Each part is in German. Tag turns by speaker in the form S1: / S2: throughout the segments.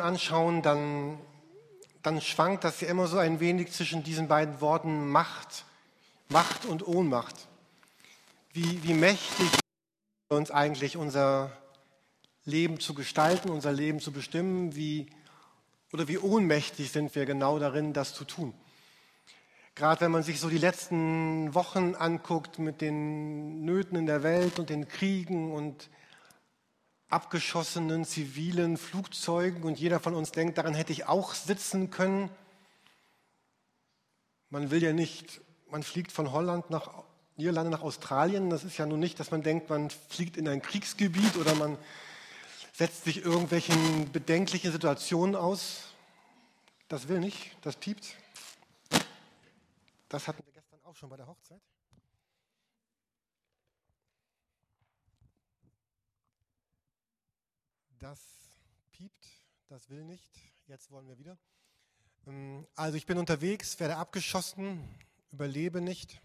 S1: anschauen, dann, dann schwankt das ja immer so ein wenig zwischen diesen beiden Worten Macht, Macht und Ohnmacht. Wie, wie mächtig uns eigentlich unser Leben zu gestalten, unser Leben zu bestimmen, wie, oder wie ohnmächtig sind wir genau darin, das zu tun. Gerade wenn man sich so die letzten Wochen anguckt mit den Nöten in der Welt und den Kriegen und abgeschossenen zivilen Flugzeugen und jeder von uns denkt, daran hätte ich auch sitzen können. Man will ja nicht, man fliegt von Holland nach Niederlande nach Australien. Das ist ja nun nicht, dass man denkt, man fliegt in ein Kriegsgebiet oder man setzt sich irgendwelchen bedenklichen Situationen aus. Das will nicht, das piept. Das hatten wir gestern auch schon bei der Hochzeit. Das piept, das will nicht. Jetzt wollen wir wieder. Ähm, also ich bin unterwegs, werde abgeschossen, überlebe nicht.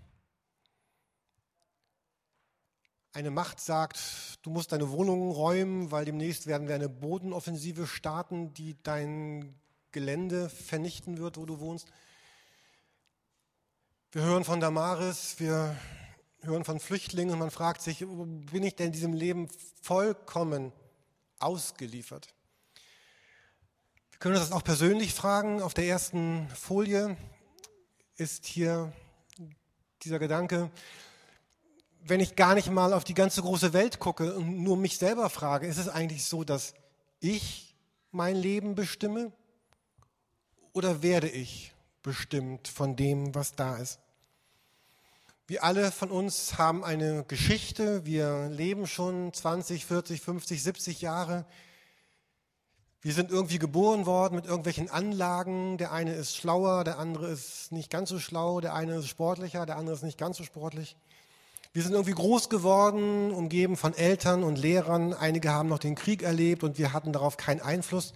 S1: Eine Macht sagt, du musst deine Wohnung räumen, weil demnächst werden wir eine Bodenoffensive starten, die dein Gelände vernichten wird, wo du wohnst. Wir hören von Damaris, wir hören von Flüchtlingen und man fragt sich, bin ich denn in diesem Leben vollkommen ausgeliefert? Wir können uns das auch persönlich fragen. Auf der ersten Folie ist hier dieser Gedanke, wenn ich gar nicht mal auf die ganze große Welt gucke und nur mich selber frage, ist es eigentlich so, dass ich mein Leben bestimme oder werde ich bestimmt von dem, was da ist? Wir alle von uns haben eine Geschichte. Wir leben schon 20, 40, 50, 70 Jahre. Wir sind irgendwie geboren worden mit irgendwelchen Anlagen. Der eine ist schlauer, der andere ist nicht ganz so schlau, der eine ist sportlicher, der andere ist nicht ganz so sportlich. Wir sind irgendwie groß geworden, umgeben von Eltern und Lehrern. Einige haben noch den Krieg erlebt und wir hatten darauf keinen Einfluss.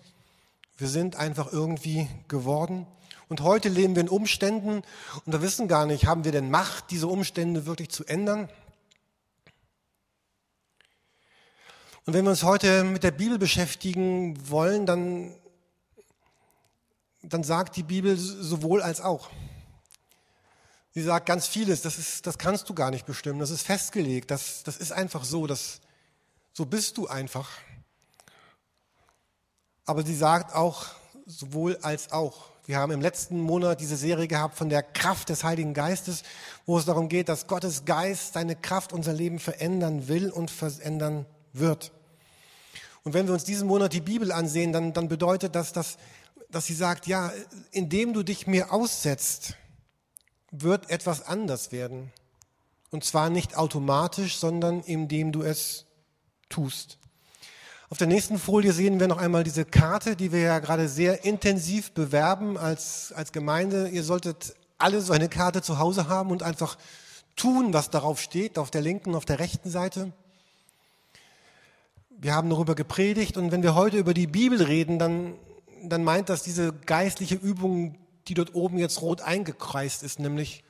S1: Wir sind einfach irgendwie geworden. Und heute leben wir in Umständen und wir wissen gar nicht, haben wir denn Macht, diese Umstände wirklich zu ändern? Und wenn wir uns heute mit der Bibel beschäftigen wollen, dann, dann sagt die Bibel sowohl als auch. Sie sagt ganz vieles, das, ist, das kannst du gar nicht bestimmen, das ist festgelegt, das, das ist einfach so, das, so bist du einfach. Aber sie sagt auch sowohl als auch. Wir haben im letzten Monat diese Serie gehabt von der Kraft des Heiligen Geistes, wo es darum geht, dass Gottes Geist seine Kraft unser Leben verändern will und verändern wird. Und wenn wir uns diesen Monat die Bibel ansehen, dann, dann bedeutet das, dass, dass sie sagt, ja, indem du dich mir aussetzt, wird etwas anders werden. Und zwar nicht automatisch, sondern indem du es tust. Auf der nächsten Folie sehen wir noch einmal diese Karte, die wir ja gerade sehr intensiv bewerben als, als Gemeinde. Ihr solltet alle so eine Karte zu Hause haben und einfach tun, was darauf steht, auf der linken, auf der rechten Seite. Wir haben darüber gepredigt und wenn wir heute über die Bibel reden, dann, dann meint das diese geistliche Übung, die dort oben jetzt rot eingekreist ist, nämlich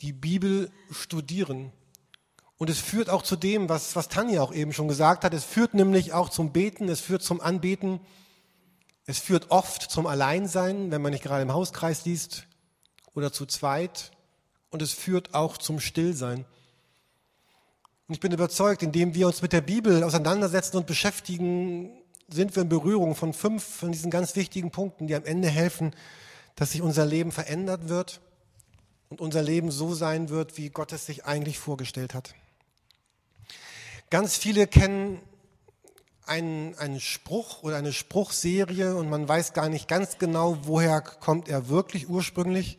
S1: die Bibel studieren. Und es führt auch zu dem, was, was Tanja auch eben schon gesagt hat. Es führt nämlich auch zum Beten, es führt zum Anbeten. Es führt oft zum Alleinsein, wenn man nicht gerade im Hauskreis liest oder zu zweit. Und es führt auch zum Stillsein. Und ich bin überzeugt, indem wir uns mit der Bibel auseinandersetzen und beschäftigen, sind wir in Berührung von fünf von diesen ganz wichtigen Punkten, die am Ende helfen, dass sich unser Leben verändert wird und unser Leben so sein wird, wie Gott es sich eigentlich vorgestellt hat. Ganz viele kennen einen, einen Spruch oder eine Spruchserie und man weiß gar nicht ganz genau, woher kommt er wirklich ursprünglich.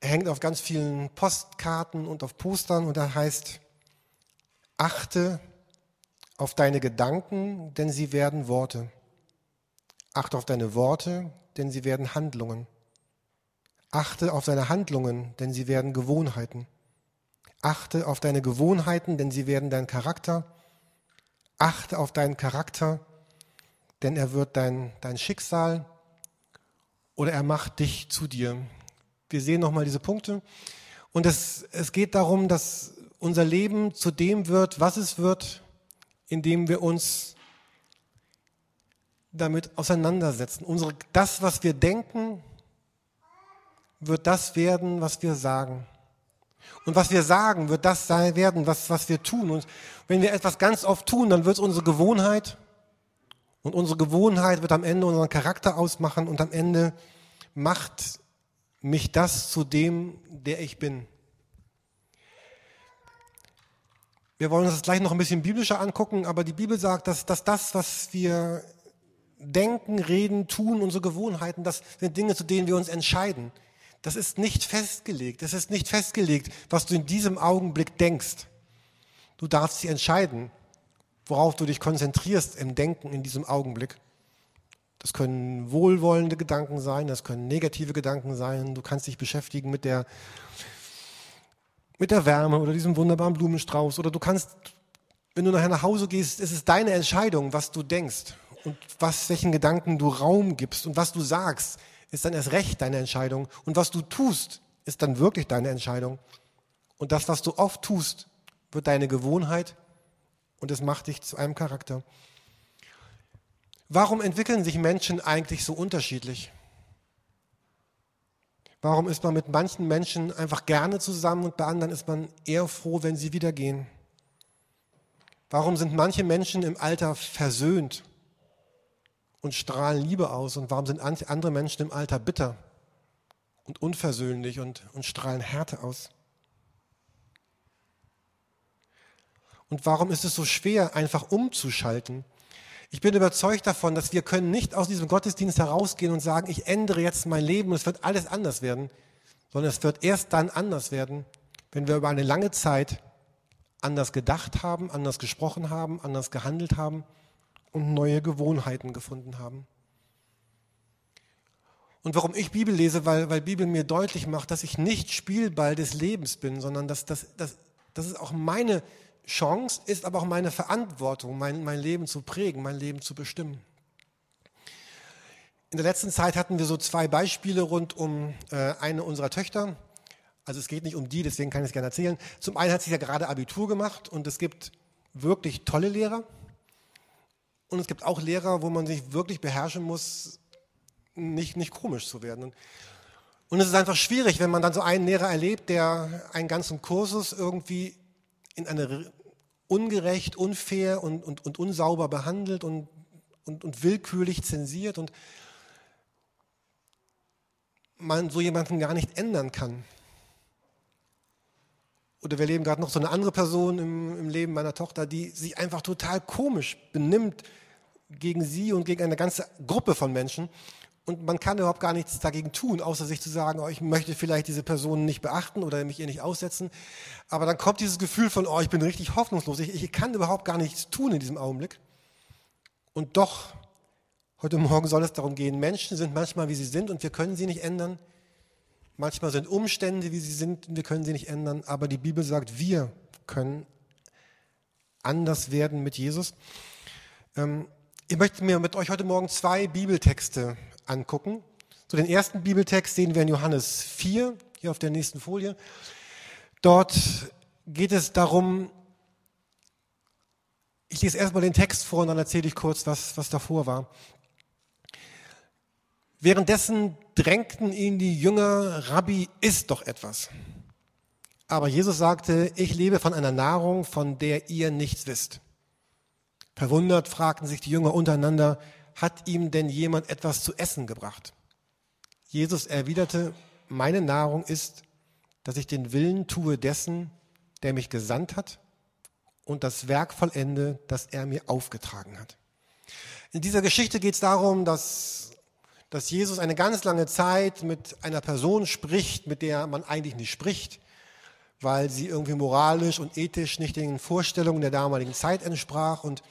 S1: Er hängt auf ganz vielen Postkarten und auf Postern und er heißt, achte auf deine Gedanken, denn sie werden Worte. Achte auf deine Worte, denn sie werden Handlungen. Achte auf deine Handlungen, denn sie werden Gewohnheiten. Achte auf deine Gewohnheiten, denn sie werden dein Charakter. Achte auf deinen Charakter, denn er wird dein, dein Schicksal oder er macht dich zu dir. Wir sehen nochmal diese Punkte. Und es, es geht darum, dass unser Leben zu dem wird, was es wird, indem wir uns damit auseinandersetzen. Unsere, das, was wir denken, wird das werden, was wir sagen. Und was wir sagen, wird das sein werden, was, was wir tun. Und wenn wir etwas ganz oft tun, dann wird es unsere Gewohnheit. Und unsere Gewohnheit wird am Ende unseren Charakter ausmachen und am Ende macht mich das zu dem, der ich bin. Wir wollen uns das gleich noch ein bisschen biblischer angucken, aber die Bibel sagt, dass, dass das, was wir denken, reden, tun, unsere Gewohnheiten, das sind Dinge, zu denen wir uns entscheiden. Das ist nicht festgelegt. Es ist nicht festgelegt, was du in diesem Augenblick denkst. Du darfst dich entscheiden, worauf du dich konzentrierst im Denken in diesem Augenblick. Das können wohlwollende Gedanken sein, das können negative Gedanken sein. Du kannst dich beschäftigen mit der, mit der Wärme oder diesem wunderbaren Blumenstrauß. Oder du kannst, wenn du nachher nach Hause gehst, ist es deine Entscheidung, was du denkst und was, welchen Gedanken du Raum gibst und was du sagst ist dann erst recht deine Entscheidung. Und was du tust, ist dann wirklich deine Entscheidung. Und das, was du oft tust, wird deine Gewohnheit und es macht dich zu einem Charakter. Warum entwickeln sich Menschen eigentlich so unterschiedlich? Warum ist man mit manchen Menschen einfach gerne zusammen und bei anderen ist man eher froh, wenn sie wieder gehen? Warum sind manche Menschen im Alter versöhnt und strahlen Liebe aus? Und warum sind andere Menschen im Alter bitter und unversöhnlich und, und strahlen Härte aus? Und warum ist es so schwer, einfach umzuschalten? Ich bin überzeugt davon, dass wir können nicht aus diesem Gottesdienst herausgehen und sagen, ich ändere jetzt mein Leben und es wird alles anders werden, sondern es wird erst dann anders werden, wenn wir über eine lange Zeit anders gedacht haben, anders gesprochen haben, anders gehandelt haben und neue Gewohnheiten gefunden haben. Und warum ich Bibel lese, weil, weil Bibel mir deutlich macht, dass ich nicht Spielball des Lebens bin, sondern dass, dass, dass, dass es auch meine Chance ist, aber auch meine Verantwortung, mein, mein Leben zu prägen, mein Leben zu bestimmen. In der letzten Zeit hatten wir so zwei Beispiele rund um äh, eine unserer Töchter. Also es geht nicht um die, deswegen kann ich es gerne erzählen. Zum einen hat sie ja gerade Abitur gemacht und es gibt wirklich tolle Lehrer. Und es gibt auch Lehrer, wo man sich wirklich beherrschen muss, nicht, nicht komisch zu werden. Und es ist einfach schwierig, wenn man dann so einen Lehrer erlebt, der einen ganzen Kursus irgendwie in eine ungerecht, unfair und, und, und unsauber behandelt und, und, und willkürlich zensiert und man so jemanden gar nicht ändern kann. Oder wir leben gerade noch so eine andere Person im, im Leben meiner Tochter, die sich einfach total komisch benimmt, gegen sie und gegen eine ganze Gruppe von Menschen. Und man kann überhaupt gar nichts dagegen tun, außer sich zu sagen, oh, ich möchte vielleicht diese Person nicht beachten oder mich ihr nicht aussetzen. Aber dann kommt dieses Gefühl von, oh, ich bin richtig hoffnungslos. Ich, ich kann überhaupt gar nichts tun in diesem Augenblick. Und doch, heute Morgen soll es darum gehen, Menschen sind manchmal, wie sie sind und wir können sie nicht ändern. Manchmal sind Umstände, wie sie sind, und wir können sie nicht ändern. Aber die Bibel sagt, wir können anders werden mit Jesus. Ähm, ich möchte mir mit euch heute Morgen zwei Bibeltexte angucken. So den ersten Bibeltext sehen wir in Johannes 4, hier auf der nächsten Folie. Dort geht es darum, ich lese erstmal den Text vor und dann erzähle ich kurz, was, was davor war. Währenddessen drängten ihn die Jünger, Rabbi, isst doch etwas. Aber Jesus sagte, ich lebe von einer Nahrung, von der ihr nichts wisst. Verwundert fragten sich die Jünger untereinander, hat ihm denn jemand etwas zu essen gebracht? Jesus erwiderte, meine Nahrung ist, dass ich den Willen tue dessen, der mich gesandt hat und das Werk vollende, das er mir aufgetragen hat. In dieser Geschichte geht es darum, dass, dass Jesus eine ganz lange Zeit mit einer Person spricht, mit der man eigentlich nicht spricht, weil sie irgendwie moralisch und ethisch nicht den Vorstellungen der damaligen Zeit entsprach und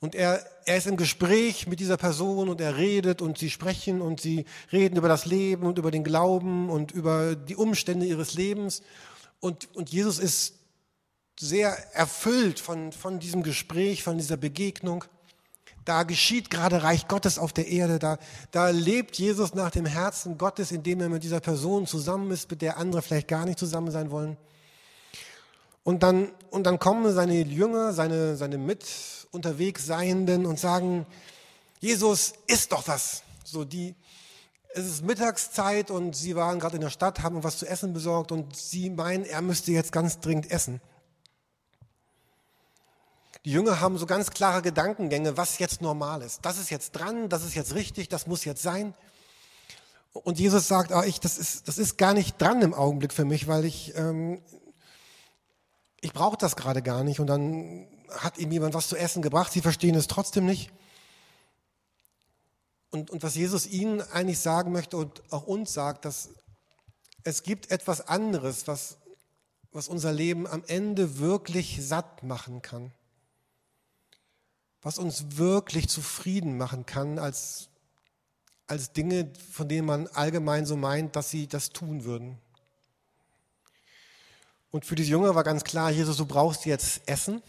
S1: und er, er ist im Gespräch mit dieser Person und er redet und sie sprechen und sie reden über das Leben und über den Glauben und über die Umstände ihres Lebens. Und, und Jesus ist sehr erfüllt von, von diesem Gespräch, von dieser Begegnung. Da geschieht gerade Reich Gottes auf der Erde. Da, da lebt Jesus nach dem Herzen Gottes, indem er mit dieser Person zusammen ist, mit der andere vielleicht gar nicht zusammen sein wollen. Und dann, und dann kommen seine Jünger, seine, seine mit unterwegs Seienden und sagen, Jesus, isst doch was. So die, es ist Mittagszeit und sie waren gerade in der Stadt, haben was zu essen besorgt und sie meinen, er müsste jetzt ganz dringend essen. Die Jünger haben so ganz klare Gedankengänge, was jetzt normal ist. Das ist jetzt dran, das ist jetzt richtig, das muss jetzt sein. Und Jesus sagt, ah, ich, das, ist, das ist gar nicht dran im Augenblick für mich, weil ich, ähm, ich brauche das gerade gar nicht. Und dann hat ihm jemand was zu essen gebracht, sie verstehen es trotzdem nicht. Und, und was Jesus ihnen eigentlich sagen möchte und auch uns sagt, dass es gibt etwas anderes, was, was unser Leben am Ende wirklich satt machen kann. Was uns wirklich zufrieden machen kann als, als Dinge, von denen man allgemein so meint, dass sie das tun würden. Und für diese Jünger war ganz klar, Jesus, du brauchst jetzt Essen.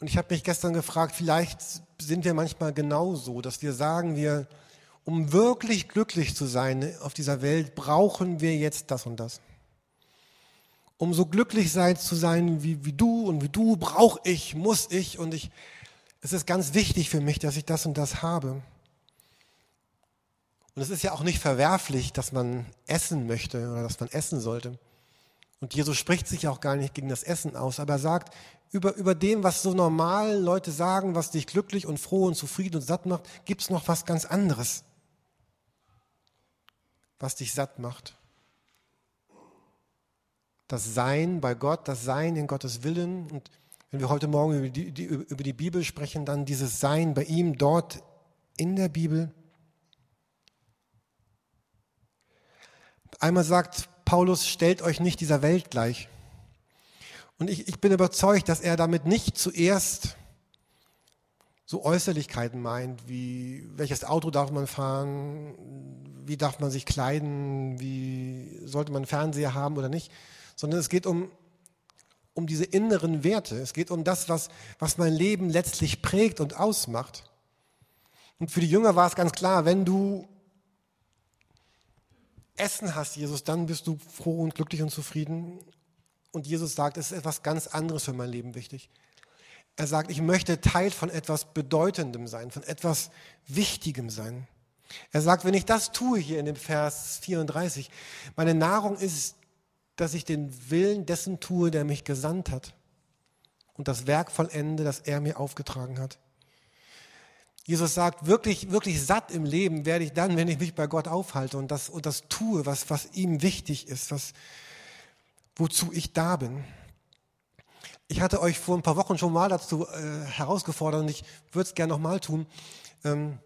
S1: Und ich habe mich gestern gefragt, vielleicht sind wir manchmal genauso, dass wir sagen, wir, um wirklich glücklich zu sein auf dieser Welt, brauchen wir jetzt das und das. Um so glücklich sein zu sein wie, wie du und wie du, brauche ich, muss ich und ich, es ist ganz wichtig für mich, dass ich das und das habe. Und es ist ja auch nicht verwerflich, dass man essen möchte oder dass man essen sollte. Und Jesus spricht sich auch gar nicht gegen das Essen aus, aber er sagt, über, über dem, was so normal Leute sagen, was dich glücklich und froh und zufrieden und satt macht, gibt es noch was ganz anderes, was dich satt macht. Das Sein bei Gott, das Sein in Gottes Willen. Und wenn wir heute Morgen über die, die, über die Bibel sprechen, dann dieses Sein bei ihm dort in der Bibel. Einmal sagt Paulus, stellt euch nicht dieser Welt gleich. Und ich, ich bin überzeugt, dass er damit nicht zuerst so Äußerlichkeiten meint, wie welches Auto darf man fahren, wie darf man sich kleiden, wie sollte man Fernseher haben oder nicht, sondern es geht um, um diese inneren Werte. Es geht um das, was, was mein Leben letztlich prägt und ausmacht. Und für die Jünger war es ganz klar, wenn du Essen hast, Jesus, dann bist du froh und glücklich und zufrieden. Und Jesus sagt, es ist etwas ganz anderes für mein Leben wichtig. Er sagt, ich möchte Teil von etwas Bedeutendem sein, von etwas Wichtigem sein. Er sagt, wenn ich das tue hier in dem Vers 34, meine Nahrung ist, dass ich den Willen dessen tue, der mich gesandt hat und das Werk vollende, das er mir aufgetragen hat. Jesus sagt, wirklich, wirklich satt im Leben werde ich dann, wenn ich mich bei Gott aufhalte und das, und das tue, was, was ihm wichtig ist, was, wozu ich da bin. Ich hatte euch vor ein paar Wochen schon mal dazu äh, herausgefordert und ich würde es gerne nochmal tun. Ähm,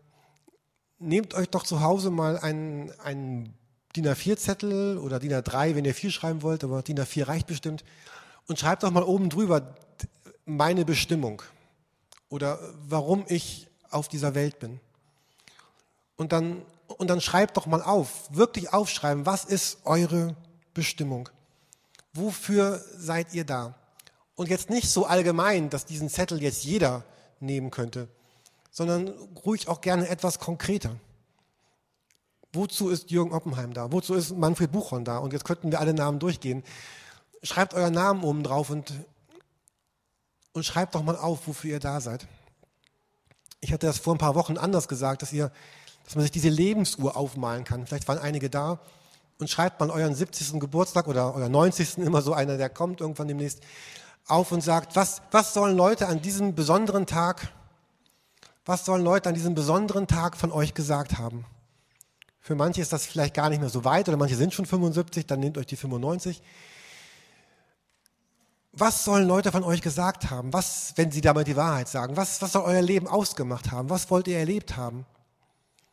S1: nehmt euch doch zu Hause mal einen, einen DIN A4-Zettel oder DIN A3, wenn ihr viel schreiben wollt, aber DIN A4 reicht bestimmt. Und schreibt doch mal oben drüber meine Bestimmung oder warum ich auf dieser Welt bin. Und dann, und dann schreibt doch mal auf, wirklich aufschreiben, was ist eure Bestimmung? Wofür seid ihr da? Und jetzt nicht so allgemein, dass diesen Zettel jetzt jeder nehmen könnte, sondern ruhig auch gerne etwas konkreter. Wozu ist Jürgen Oppenheim da? Wozu ist Manfred Buchhorn da? Und jetzt könnten wir alle Namen durchgehen. Schreibt euren Namen oben drauf und, und schreibt doch mal auf, wofür ihr da seid. Ich hatte das vor ein paar Wochen anders gesagt, dass ihr, dass man sich diese Lebensuhr aufmalen kann. Vielleicht waren einige da und schreibt mal euren 70. Geburtstag oder euer 90. immer so einer, der kommt irgendwann demnächst auf und sagt, was, was sollen Leute an diesem besonderen Tag, was sollen Leute an diesem besonderen Tag von euch gesagt haben? Für manche ist das vielleicht gar nicht mehr so weit oder manche sind schon 75, dann nehmt euch die 95. Was sollen Leute von euch gesagt haben? Was, wenn sie damit die Wahrheit sagen? Was, was soll euer Leben ausgemacht haben? Was wollt ihr erlebt haben?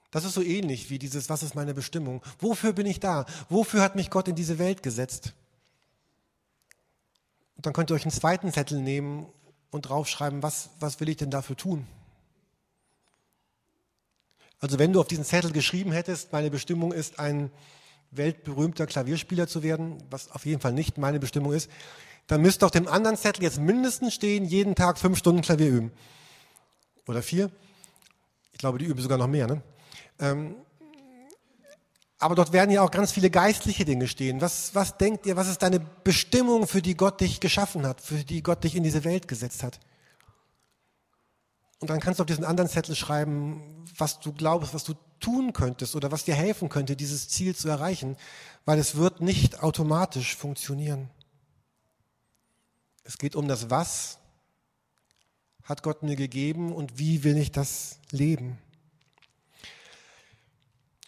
S1: Das ist so ähnlich wie dieses, was ist meine Bestimmung? Wofür bin ich da? Wofür hat mich Gott in diese Welt gesetzt? Und dann könnt ihr euch einen zweiten Zettel nehmen und draufschreiben, was, was will ich denn dafür tun? Also wenn du auf diesen Zettel geschrieben hättest, meine Bestimmung ist, ein weltberühmter Klavierspieler zu werden, was auf jeden Fall nicht meine Bestimmung ist, dann müsste auf dem anderen Zettel jetzt mindestens stehen, jeden Tag fünf Stunden Klavier üben. Oder vier. Ich glaube, die üben sogar noch mehr. Ne? Ähm, aber dort werden ja auch ganz viele geistliche Dinge stehen. Was, was denkt ihr, was ist deine Bestimmung, für die Gott dich geschaffen hat, für die Gott dich in diese Welt gesetzt hat? Und dann kannst du auf diesen anderen Zettel schreiben, was du glaubst, was du tun könntest oder was dir helfen könnte, dieses Ziel zu erreichen, weil es wird nicht automatisch funktionieren. Es geht um das Was hat Gott mir gegeben und wie will ich das leben.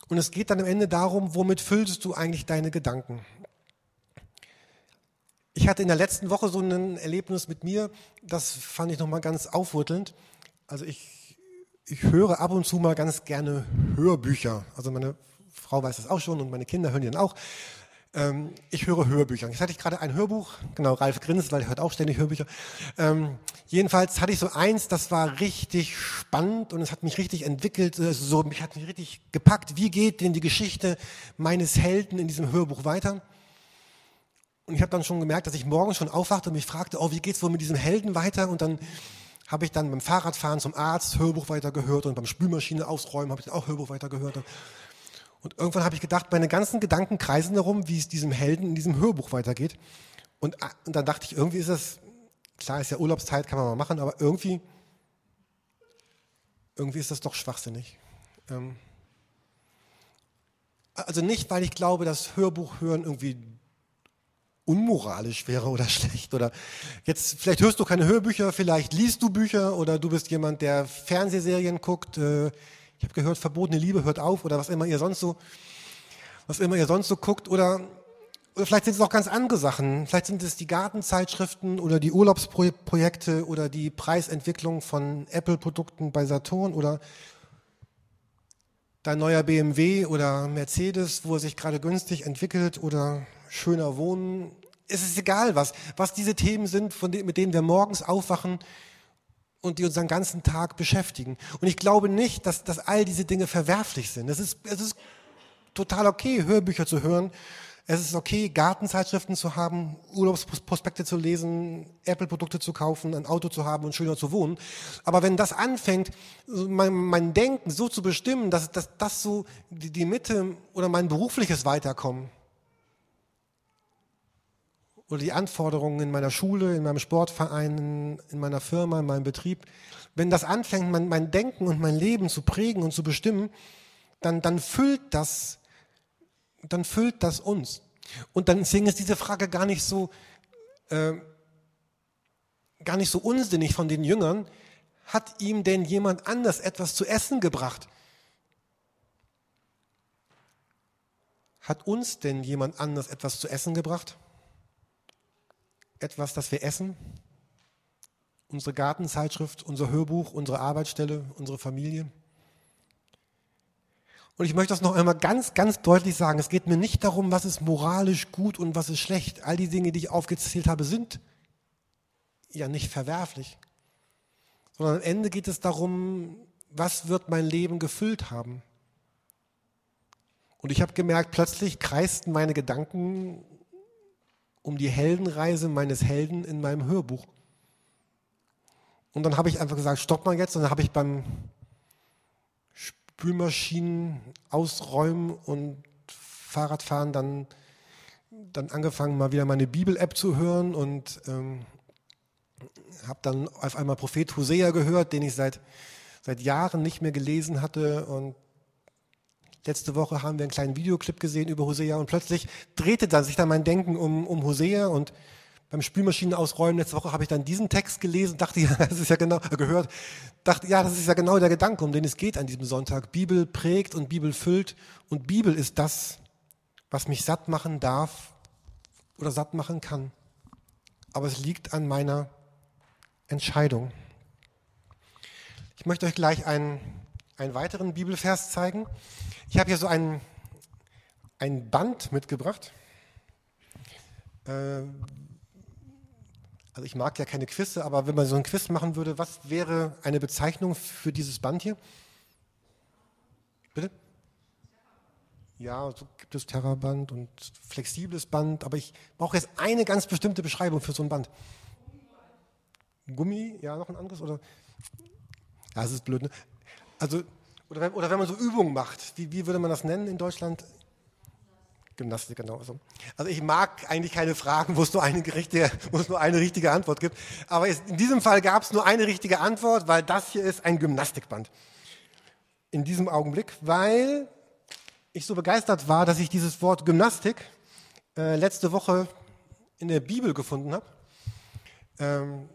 S1: Und es geht dann am Ende darum, womit füllst du eigentlich deine Gedanken? Ich hatte in der letzten Woche so ein Erlebnis mit mir, das fand ich nochmal ganz aufrüttelnd. Also ich, ich höre ab und zu mal ganz gerne Hörbücher. Also meine Frau weiß das auch schon und meine Kinder hören die dann auch. Ähm, ich höre Hörbücher. Jetzt hatte ich gerade ein Hörbuch, genau, Ralf grinst, weil er hört auch ständig Hörbücher. Ähm, jedenfalls hatte ich so eins, das war richtig spannend und es hat mich richtig entwickelt, also so, mich hat mich richtig gepackt. Wie geht denn die Geschichte meines Helden in diesem Hörbuch weiter? Und ich habe dann schon gemerkt, dass ich morgens schon aufwachte und mich fragte, oh, wie geht's wohl mit diesem Helden weiter? Und dann habe ich dann beim Fahrradfahren zum Arzt Hörbuch weitergehört und beim Spülmaschine ausräumen habe ich auch Hörbuch weitergehört. Und irgendwann habe ich gedacht, meine ganzen Gedanken kreisen darum, wie es diesem Helden in diesem Hörbuch weitergeht. Und, ah, und dann dachte ich, irgendwie ist das, klar ist ja Urlaubszeit, kann man mal machen, aber irgendwie, irgendwie ist das doch schwachsinnig. Ähm, also nicht, weil ich glaube, dass Hörbuch hören irgendwie unmoralisch wäre oder schlecht oder jetzt vielleicht hörst du keine Hörbücher, vielleicht liest du Bücher oder du bist jemand, der Fernsehserien guckt. Äh, ich habe gehört, verbotene Liebe hört auf oder was immer ihr sonst so, was immer ihr sonst so guckt oder, oder vielleicht sind es auch ganz andere Sachen. Vielleicht sind es die Gartenzeitschriften oder die Urlaubsprojekte oder die Preisentwicklung von Apple-Produkten bei Saturn oder dein neuer BMW oder Mercedes, wo er sich gerade günstig entwickelt oder schöner Wohnen. Es ist egal, was, was diese Themen sind, von denen, mit denen wir morgens aufwachen und die unseren ganzen Tag beschäftigen. Und ich glaube nicht, dass, dass all diese Dinge verwerflich sind. Es ist, es ist total okay, Hörbücher zu hören. Es ist okay, Gartenzeitschriften zu haben, Urlaubsprospekte zu lesen, Apple-Produkte zu kaufen, ein Auto zu haben und schöner zu wohnen. Aber wenn das anfängt, mein, mein Denken so zu bestimmen, dass, dass das so die, die Mitte oder mein berufliches Weiterkommen oder die Anforderungen in meiner Schule, in meinem Sportverein, in meiner Firma, in meinem Betrieb, wenn das anfängt, mein, mein Denken und mein Leben zu prägen und zu bestimmen, dann, dann füllt das, dann füllt das uns. Und dann deswegen ist diese Frage gar nicht so, äh, gar nicht so unsinnig von den Jüngern. Hat ihm denn jemand anders etwas zu essen gebracht? Hat uns denn jemand anders etwas zu essen gebracht? Etwas, das wir essen, unsere Gartenzeitschrift, unser Hörbuch, unsere Arbeitsstelle, unsere Familie. Und ich möchte das noch einmal ganz, ganz deutlich sagen. Es geht mir nicht darum, was ist moralisch gut und was ist schlecht. All die Dinge, die ich aufgezählt habe, sind ja nicht verwerflich. Sondern am Ende geht es darum, was wird mein Leben gefüllt haben. Und ich habe gemerkt, plötzlich kreisten meine Gedanken um die Heldenreise meines Helden in meinem Hörbuch. Und dann habe ich einfach gesagt, stopp mal jetzt. Und dann habe ich beim Spülmaschinen ausräumen und Fahrradfahren dann, dann angefangen, mal wieder meine Bibel-App zu hören und ähm, habe dann auf einmal Prophet Hosea gehört, den ich seit, seit Jahren nicht mehr gelesen hatte und Letzte Woche haben wir einen kleinen Videoclip gesehen über Hosea und plötzlich drehte dann sich dann mein Denken um, um Hosea und beim Spülmaschinen ausräumen letzte Woche habe ich dann diesen Text gelesen, dachte ja, das ist ja genau äh, gehört, dachte ja, das ist ja genau der Gedanke, um den es geht an diesem Sonntag. Bibel prägt und Bibel füllt und Bibel ist das, was mich satt machen darf oder satt machen kann. Aber es liegt an meiner Entscheidung. Ich möchte euch gleich einen, einen weiteren Bibelvers zeigen. Ich habe hier so ein, ein Band mitgebracht. Äh, also ich mag ja keine Quizze, aber wenn man so ein Quiz machen würde, was wäre eine Bezeichnung für dieses Band hier? Bitte? Ja, so gibt es Terraband und flexibles Band, aber ich brauche jetzt eine ganz bestimmte Beschreibung für so ein Band. Gummi, ja, noch ein anderes oder? Ja, es ist blöd. Ne? Also oder wenn, oder wenn man so Übungen macht, wie, wie würde man das nennen in Deutschland? Gymnastik genauso. Also ich mag eigentlich keine Fragen, wo es nur eine, richtige, wo es nur eine richtige Antwort gibt. Aber in diesem Fall gab es nur eine richtige Antwort, weil das hier ist ein Gymnastikband. In diesem Augenblick, weil ich so begeistert war, dass ich dieses Wort Gymnastik äh, letzte Woche in der Bibel gefunden habe. Ähm,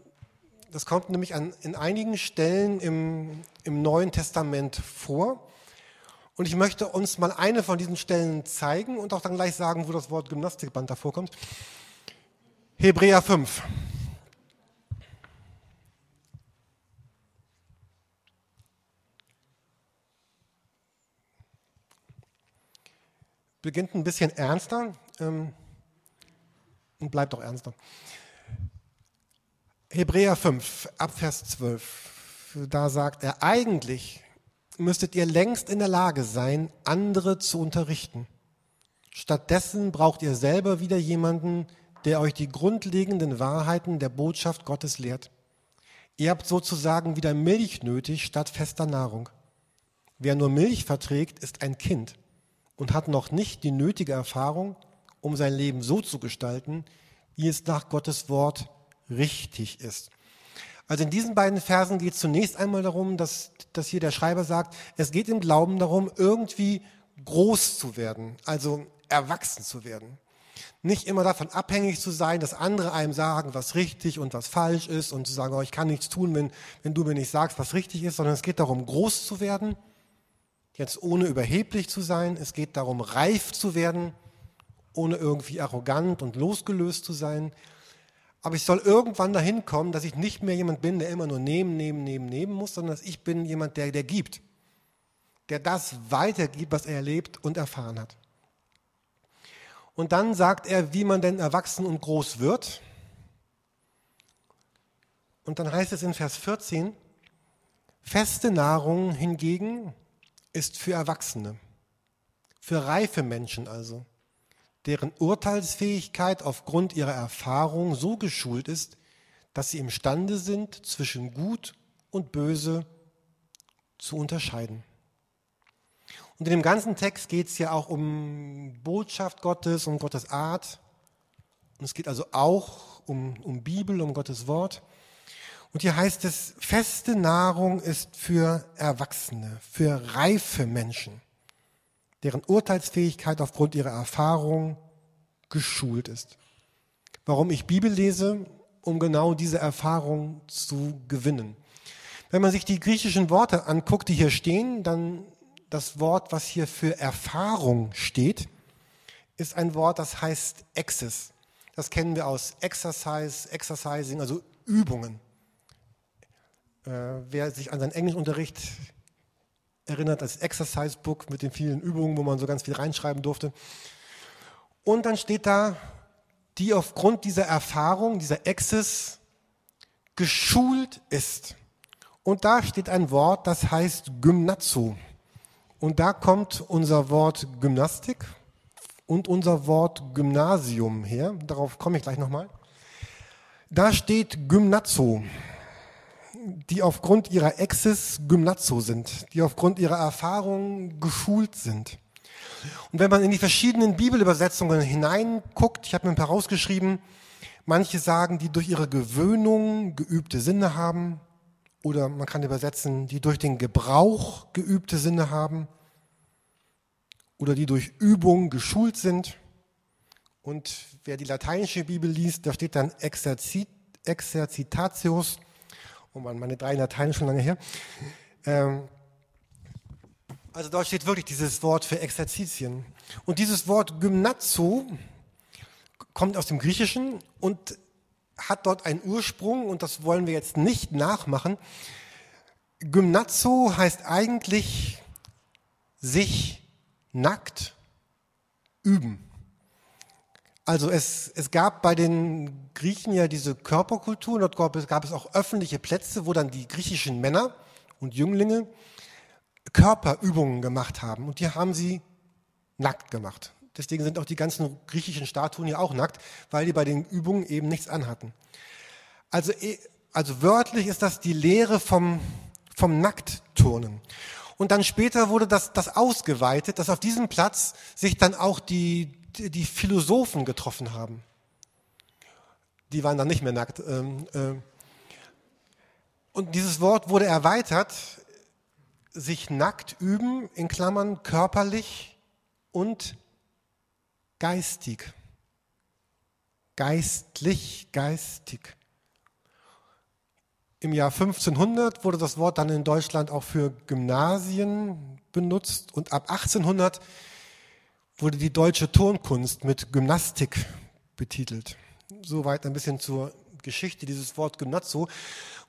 S1: das kommt nämlich an, in einigen Stellen im, im Neuen Testament vor. Und ich möchte uns mal eine von diesen Stellen zeigen und auch dann gleich sagen, wo das Wort Gymnastikband davor kommt. Hebräer 5. Beginnt ein bisschen ernster ähm, und bleibt auch ernster. Hebräer 5, Abvers 12. Da sagt er, eigentlich müsstet ihr längst in der Lage sein, andere zu unterrichten. Stattdessen braucht ihr selber wieder jemanden, der euch die grundlegenden Wahrheiten der Botschaft Gottes lehrt. Ihr habt sozusagen wieder Milch nötig statt fester Nahrung. Wer nur Milch verträgt, ist ein Kind und hat noch nicht die nötige Erfahrung, um sein Leben so zu gestalten, wie es nach Gottes Wort richtig ist. Also in diesen beiden Versen geht es zunächst einmal darum, dass, dass hier der Schreiber sagt, es geht im Glauben darum, irgendwie groß zu werden, also erwachsen zu werden. Nicht immer davon abhängig zu sein, dass andere einem sagen, was richtig und was falsch ist und zu sagen, oh, ich kann nichts tun, wenn, wenn du mir nicht sagst, was richtig ist, sondern es geht darum, groß zu werden, jetzt ohne überheblich zu sein. Es geht darum, reif zu werden, ohne irgendwie arrogant und losgelöst zu sein. Aber ich soll irgendwann dahin kommen, dass ich nicht mehr jemand bin, der immer nur nehmen, nehmen, nehmen, nehmen muss, sondern dass ich bin jemand, der, der gibt. Der das weitergibt, was er erlebt und erfahren hat. Und dann sagt er, wie man denn erwachsen und groß wird. Und dann heißt es in Vers 14, feste Nahrung hingegen ist für Erwachsene, für reife Menschen also deren Urteilsfähigkeit aufgrund ihrer Erfahrung so geschult ist, dass sie imstande sind, zwischen Gut und Böse zu unterscheiden. Und in dem ganzen Text geht es ja auch um Botschaft Gottes, um Gottes Art. Und es geht also auch um, um Bibel, um Gottes Wort. Und hier heißt es, feste Nahrung ist für Erwachsene, für reife Menschen deren Urteilsfähigkeit aufgrund ihrer Erfahrung geschult ist. Warum ich Bibel lese? Um genau diese Erfahrung zu gewinnen. Wenn man sich die griechischen Worte anguckt, die hier stehen, dann das Wort, was hier für Erfahrung steht, ist ein Wort, das heißt Exis. Das kennen wir aus Exercise, Exercising, also Übungen. Äh, wer sich an seinen Englischunterricht erinnert als Exercise Book mit den vielen Übungen, wo man so ganz viel reinschreiben durfte. Und dann steht da, die aufgrund dieser Erfahrung, dieser Exis geschult ist. Und da steht ein Wort, das heißt Gymnazo. Und da kommt unser Wort Gymnastik und unser Wort Gymnasium her. Darauf komme ich gleich nochmal. Da steht Gymnazo die aufgrund ihrer Exis Gymnazo sind, die aufgrund ihrer Erfahrung geschult sind. Und wenn man in die verschiedenen Bibelübersetzungen hineinguckt, ich habe mir ein paar rausgeschrieben, manche sagen, die durch ihre Gewöhnung geübte Sinne haben, oder man kann übersetzen, die durch den Gebrauch geübte Sinne haben, oder die durch Übung geschult sind. Und wer die lateinische Bibel liest, da steht dann Exerzit, Exerzitatius, Oh Mann, meine drei Latein schon lange her. Ähm, also dort steht wirklich dieses Wort für Exerzitien. Und dieses Wort Gymnazo kommt aus dem Griechischen und hat dort einen Ursprung und das wollen wir jetzt nicht nachmachen. Gymnazo heißt eigentlich sich nackt üben. Also es, es gab bei den Griechen ja diese Körperkultur, dort gab es, gab es auch öffentliche Plätze, wo dann die griechischen Männer und Jünglinge Körperübungen gemacht haben. Und die haben sie nackt gemacht. Deswegen sind auch die ganzen griechischen Statuen ja auch nackt, weil die bei den Übungen eben nichts anhatten. Also, eh, also wörtlich ist das die Lehre vom, vom Nacktturnen. Und dann später wurde das, das ausgeweitet, dass auf diesem Platz sich dann auch die, die Philosophen getroffen haben. Die waren dann nicht mehr nackt. Ähm, äh, und dieses Wort wurde erweitert, sich nackt üben, in Klammern körperlich und geistig. Geistlich, geistig. Im Jahr 1500 wurde das Wort dann in Deutschland auch für Gymnasien benutzt und ab 1800 wurde die deutsche Turnkunst mit Gymnastik betitelt. Soweit ein bisschen zur Geschichte dieses Wort Gymnazo.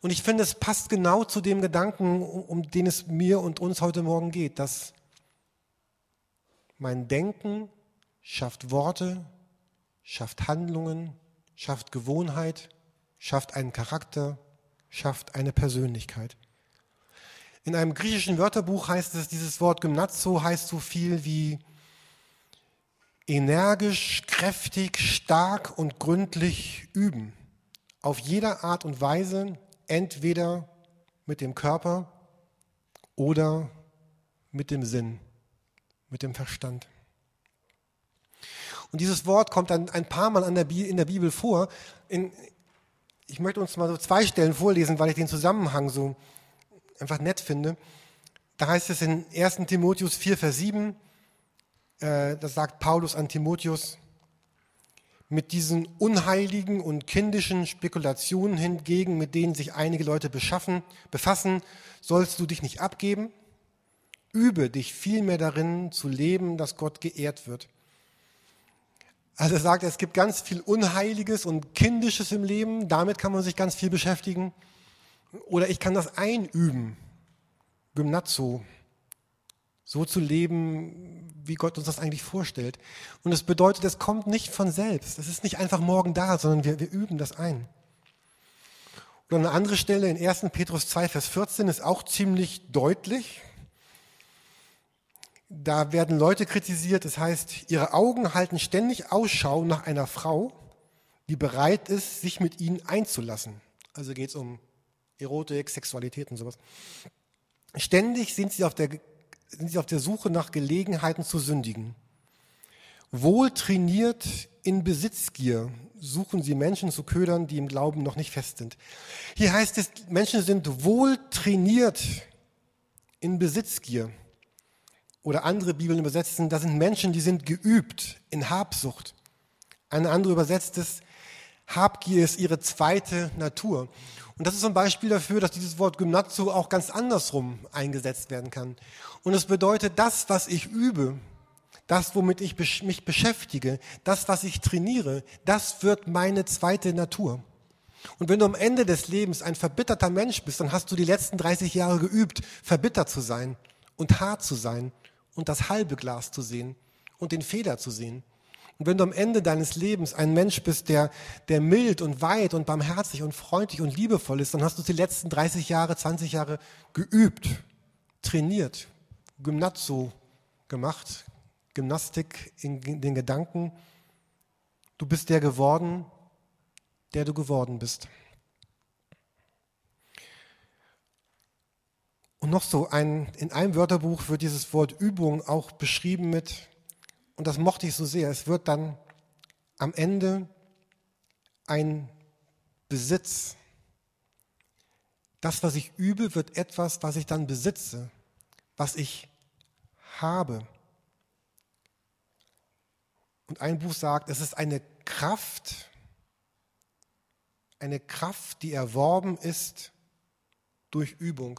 S1: Und ich finde, es passt genau zu dem Gedanken, um den es mir und uns heute Morgen geht, dass mein Denken schafft Worte, schafft Handlungen, schafft Gewohnheit, schafft einen Charakter, schafft eine Persönlichkeit. In einem griechischen Wörterbuch heißt es, dieses Wort Gymnazo heißt so viel wie energisch, kräftig, stark und gründlich üben. Auf jeder Art und Weise, entweder mit dem Körper oder mit dem Sinn, mit dem Verstand. Und dieses Wort kommt dann ein paar Mal in der Bibel vor. In, ich möchte uns mal so zwei Stellen vorlesen, weil ich den Zusammenhang so einfach nett finde. Da heißt es in 1 Timotheus 4, Vers 7, äh, das sagt Paulus an Timotheus, mit diesen unheiligen und kindischen Spekulationen hingegen, mit denen sich einige Leute beschaffen, befassen, sollst du dich nicht abgeben. Übe dich vielmehr darin zu leben, dass Gott geehrt wird. Also er sagt, es gibt ganz viel Unheiliges und Kindisches im Leben, damit kann man sich ganz viel beschäftigen. Oder ich kann das einüben, Gymnazo, so zu leben, wie Gott uns das eigentlich vorstellt. Und es bedeutet, es kommt nicht von selbst. Es ist nicht einfach morgen da, sondern wir, wir üben das ein. Oder eine andere Stelle in 1. Petrus 2, Vers 14 ist auch ziemlich deutlich. Da werden Leute kritisiert, das heißt, ihre Augen halten ständig Ausschau nach einer Frau, die bereit ist, sich mit ihnen einzulassen. Also geht es um Erotik, Sexualität und sowas. Ständig sind sie, auf der, sind sie auf der Suche nach Gelegenheiten zu sündigen. Wohl trainiert in Besitzgier suchen sie Menschen zu ködern, die im Glauben noch nicht fest sind. Hier heißt es, Menschen sind wohl trainiert in Besitzgier. Oder andere Bibeln übersetzen, das sind Menschen, die sind geübt in Habsucht. Eine andere übersetzt es, Habgier ist ihre zweite Natur. Und das ist ein Beispiel dafür, dass dieses Wort Gymnazo auch ganz andersrum eingesetzt werden kann. Und es bedeutet, das, was ich übe, das, womit ich mich beschäftige, das, was ich trainiere, das wird meine zweite Natur. Und wenn du am Ende des Lebens ein verbitterter Mensch bist, dann hast du die letzten 30 Jahre geübt, verbittert zu sein und hart zu sein und das halbe Glas zu sehen und den Fehler zu sehen. Und wenn du am Ende deines Lebens ein Mensch bist, der, der mild und weit und barmherzig und freundlich und liebevoll ist, dann hast du die letzten 30 Jahre, 20 Jahre geübt, trainiert, Gymnazo gemacht, Gymnastik in den Gedanken. Du bist der geworden, der du geworden bist. Und noch so, ein, in einem Wörterbuch wird dieses Wort Übung auch beschrieben mit, und das mochte ich so sehr, es wird dann am Ende ein Besitz. Das, was ich übe, wird etwas, was ich dann besitze, was ich habe. Und ein Buch sagt, es ist eine Kraft, eine Kraft, die erworben ist durch Übung.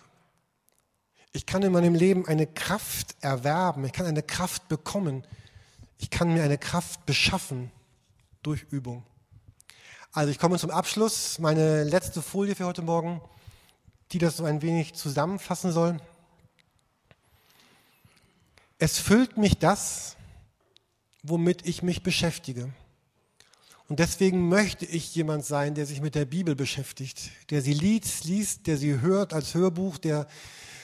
S1: Ich kann in meinem Leben eine Kraft erwerben, ich kann eine Kraft bekommen, ich kann mir eine Kraft beschaffen durch Übung. Also ich komme zum Abschluss, meine letzte Folie für heute Morgen, die das so ein wenig zusammenfassen soll. Es füllt mich das, womit ich mich beschäftige. Und deswegen möchte ich jemand sein, der sich mit der Bibel beschäftigt, der sie liest, liest, der sie hört als Hörbuch, der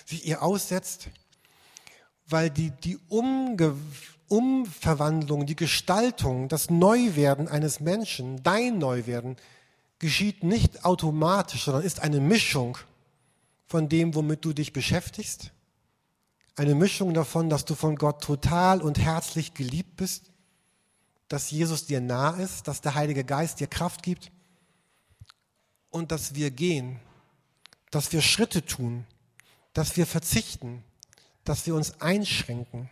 S1: sich ihr aussetzt, weil die, die Umge Umverwandlung, die Gestaltung, das Neuwerden eines Menschen, dein Neuwerden, geschieht nicht automatisch, sondern ist eine Mischung von dem, womit du dich beschäftigst. Eine Mischung davon, dass du von Gott total und herzlich geliebt bist dass Jesus dir nah ist, dass der Heilige Geist dir Kraft gibt und dass wir gehen, dass wir Schritte tun, dass wir verzichten, dass wir uns einschränken.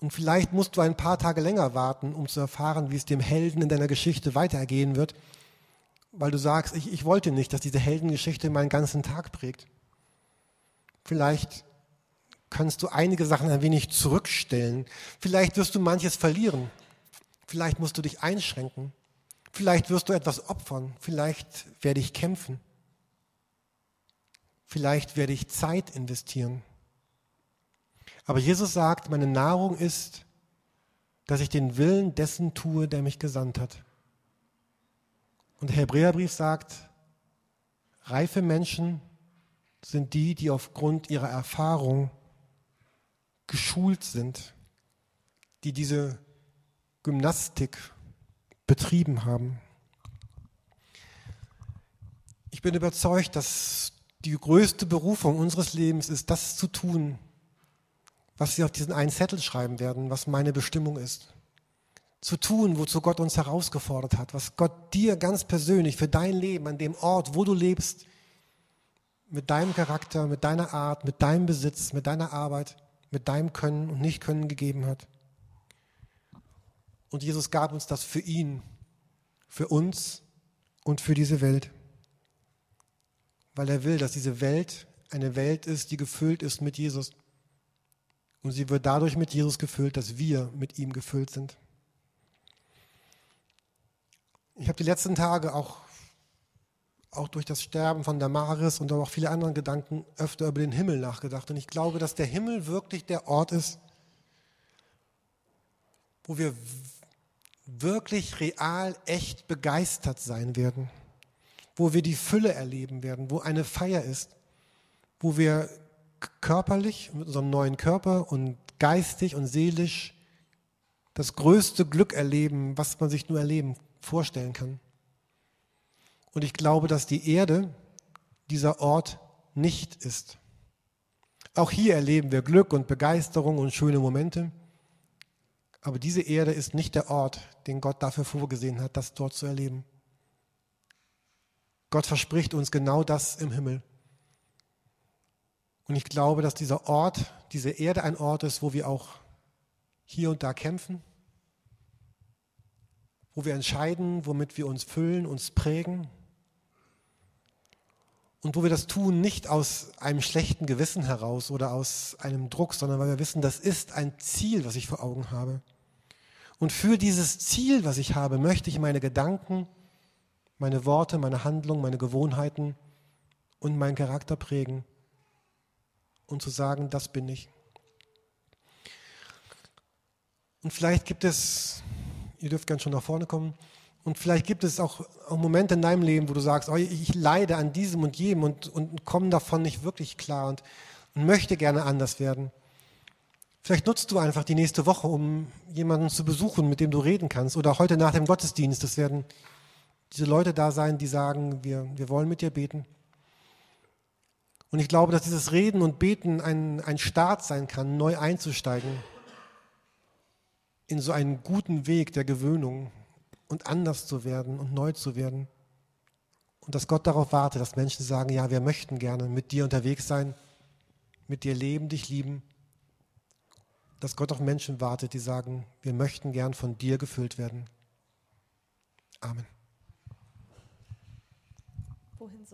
S1: Und vielleicht musst du ein paar Tage länger warten, um zu erfahren, wie es dem Helden in deiner Geschichte weitergehen wird, weil du sagst, ich, ich wollte nicht, dass diese Heldengeschichte meinen ganzen Tag prägt. Vielleicht kannst du einige Sachen ein wenig zurückstellen. Vielleicht wirst du manches verlieren. Vielleicht musst du dich einschränken. Vielleicht wirst du etwas opfern. Vielleicht werde ich kämpfen. Vielleicht werde ich Zeit investieren. Aber Jesus sagt, meine Nahrung ist, dass ich den Willen dessen tue, der mich gesandt hat. Und der Hebräerbrief sagt, reife Menschen sind die, die aufgrund ihrer Erfahrung geschult sind, die diese Gymnastik betrieben haben. Ich bin überzeugt, dass die größte Berufung unseres Lebens ist, das zu tun, was wir auf diesen einen Zettel schreiben werden, was meine Bestimmung ist. Zu tun, wozu Gott uns herausgefordert hat, was Gott dir ganz persönlich für dein Leben, an dem Ort, wo du lebst, mit deinem Charakter, mit deiner Art, mit deinem Besitz, mit deiner Arbeit, mit deinem Können und Nicht-Können gegeben hat. Und Jesus gab uns das für ihn, für uns und für diese Welt. Weil er will, dass diese Welt eine Welt ist, die gefüllt ist mit Jesus. Und sie wird dadurch mit Jesus gefüllt, dass wir mit ihm gefüllt sind. Ich habe die letzten Tage auch auch durch das Sterben von Damaris und auch viele andere Gedanken öfter über den Himmel nachgedacht. Und ich glaube, dass der Himmel wirklich der Ort ist, wo wir wirklich real, echt begeistert sein werden, wo wir die Fülle erleben werden, wo eine Feier ist, wo wir körperlich mit unserem neuen Körper und geistig und seelisch das größte Glück erleben, was man sich nur erleben, vorstellen kann. Und ich glaube, dass die Erde dieser Ort nicht ist. Auch hier erleben wir Glück und Begeisterung und schöne Momente. Aber diese Erde ist nicht der Ort, den Gott dafür vorgesehen hat, das dort zu erleben. Gott verspricht uns genau das im Himmel. Und ich glaube, dass dieser Ort, diese Erde ein Ort ist, wo wir auch hier und da kämpfen, wo wir entscheiden, womit wir uns füllen, uns prägen, und wo wir das tun, nicht aus einem schlechten Gewissen heraus oder aus einem Druck, sondern weil wir wissen, das ist ein Ziel, was ich vor Augen habe. Und für dieses Ziel, was ich habe, möchte ich meine Gedanken, meine Worte, meine Handlungen, meine Gewohnheiten und meinen Charakter prägen und zu sagen, das bin ich. Und vielleicht gibt es, ihr dürft gern schon nach vorne kommen, und vielleicht gibt es auch, auch, Momente in deinem Leben, wo du sagst, oh, ich leide an diesem und jedem und, und komme davon nicht wirklich klar und, und möchte gerne anders werden. Vielleicht nutzt du einfach die nächste Woche, um jemanden zu besuchen, mit dem du reden kannst. Oder heute nach dem Gottesdienst. Es werden diese Leute da sein, die sagen, wir, wir wollen mit dir beten. Und ich glaube, dass dieses Reden und Beten ein, ein Start sein kann, neu einzusteigen in so einen guten Weg der Gewöhnung, und anders zu werden und neu zu werden. Und dass Gott darauf wartet, dass Menschen sagen, ja, wir möchten gerne mit dir unterwegs sein, mit dir leben, dich lieben. Dass Gott auf Menschen wartet, die sagen, wir möchten gern von dir gefüllt werden. Amen.